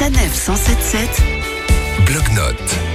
Sanef 177 Bloc-notes.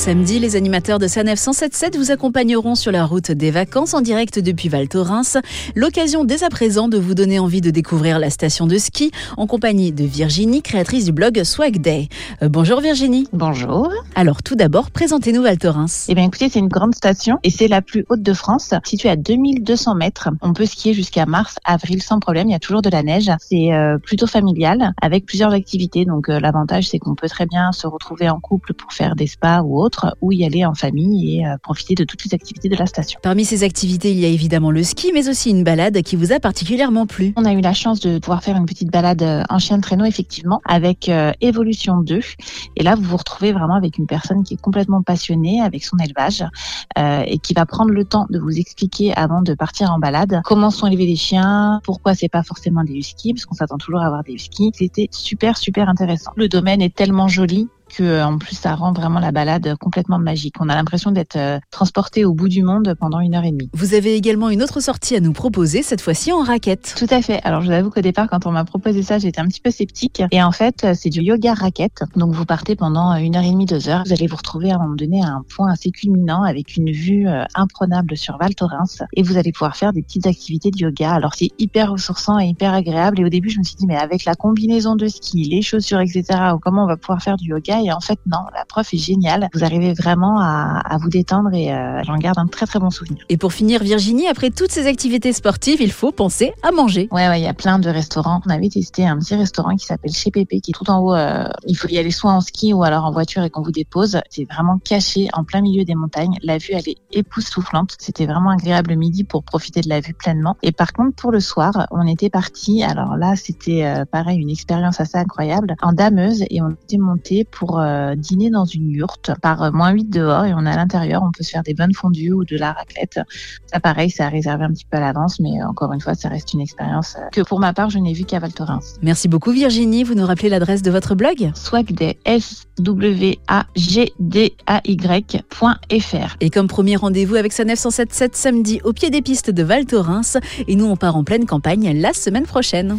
Samedi, les animateurs de Sanef 177 vous accompagneront sur la route des vacances en direct depuis Val Thorens. L'occasion dès à présent de vous donner envie de découvrir la station de ski en compagnie de Virginie, créatrice du blog Swag Day. Euh, bonjour Virginie. Bonjour. Alors tout d'abord, présentez-nous Val Thorens. Eh bien écoutez, c'est une grande station et c'est la plus haute de France, située à 2200 mètres. On peut skier jusqu'à mars, avril sans problème, il y a toujours de la neige. C'est euh, plutôt familial avec plusieurs activités. Donc euh, l'avantage c'est qu'on peut très bien se retrouver en couple pour faire des spas ou autres ou y aller en famille et euh, profiter de toutes les activités de la station. Parmi ces activités, il y a évidemment le ski, mais aussi une balade qui vous a particulièrement plu. On a eu la chance de pouvoir faire une petite balade euh, en chien de traîneau, effectivement, avec euh, Evolution 2. Et là, vous vous retrouvez vraiment avec une personne qui est complètement passionnée avec son élevage euh, et qui va prendre le temps de vous expliquer avant de partir en balade comment sont élevés les chiens, pourquoi c'est pas forcément des huskies, parce qu'on s'attend toujours à avoir des huskies. C'était super, super intéressant. Le domaine est tellement joli que en plus ça rend vraiment la balade complètement magique. On a l'impression d'être euh, transporté au bout du monde pendant une heure et demie. Vous avez également une autre sortie à nous proposer, cette fois-ci en raquette. Tout à fait. Alors je vous avoue qu'au départ, quand on m'a proposé ça, j'étais un petit peu sceptique. Et en fait, c'est du yoga raquette. Donc vous partez pendant une heure et demie, deux heures. Vous allez vous retrouver à un moment donné à un point assez culminant avec une vue euh, imprenable sur Val Thorens. Et vous allez pouvoir faire des petites activités de yoga. Alors c'est hyper ressourçant et hyper agréable. Et au début, je me suis dit, mais avec la combinaison de ski, les chaussures, etc., comment on va pouvoir faire du yoga Et en fait, non, la prof est géniale. Vous arrivez vraiment à, à vous détendre et euh, j'en garde un très très bon souvenir. Et pour finir, Virginie, après toutes ces activités sportives, il faut penser à manger. Ouais, ouais, il y a plein de restaurants. On avait testé un petit restaurant qui s'appelle Chez Pépé, qui est tout en haut. euh, il faut y aller soit en ski ou alors en voiture et qu'on vous dépose. C'est vraiment caché en plein milieu des montagnes. La vue, elle est époustouflante. C'était vraiment agréable le midi pour profiter de la vue pleinement. Et par contre, pour le soir, on était parti. Alors là, c'était euh, pareil, une expérience assez incroyable en dameuse et on était monté pour euh, dîner dans une yourte par euh, moins 8 dehors et on est à l'intérieur. On peut se faire des bonnes fondues ou de la raclette. Ça, pareil, c'est à réserver un petit peu à l'avance, mais euh, encore une fois, ça reste une expérience que pour ma part, je n'ai vue qu'à Val Thorens. Merci beaucoup Virginie, vous nous rappelez l'adresse de votre blog? Swagday, S-W-A-G-D-A-Y.fr. Et comme premier rendez-vous avec sa 977 samedi au pied des pistes de Val Thorens. Et nous, on part en pleine campagne la semaine prochaine.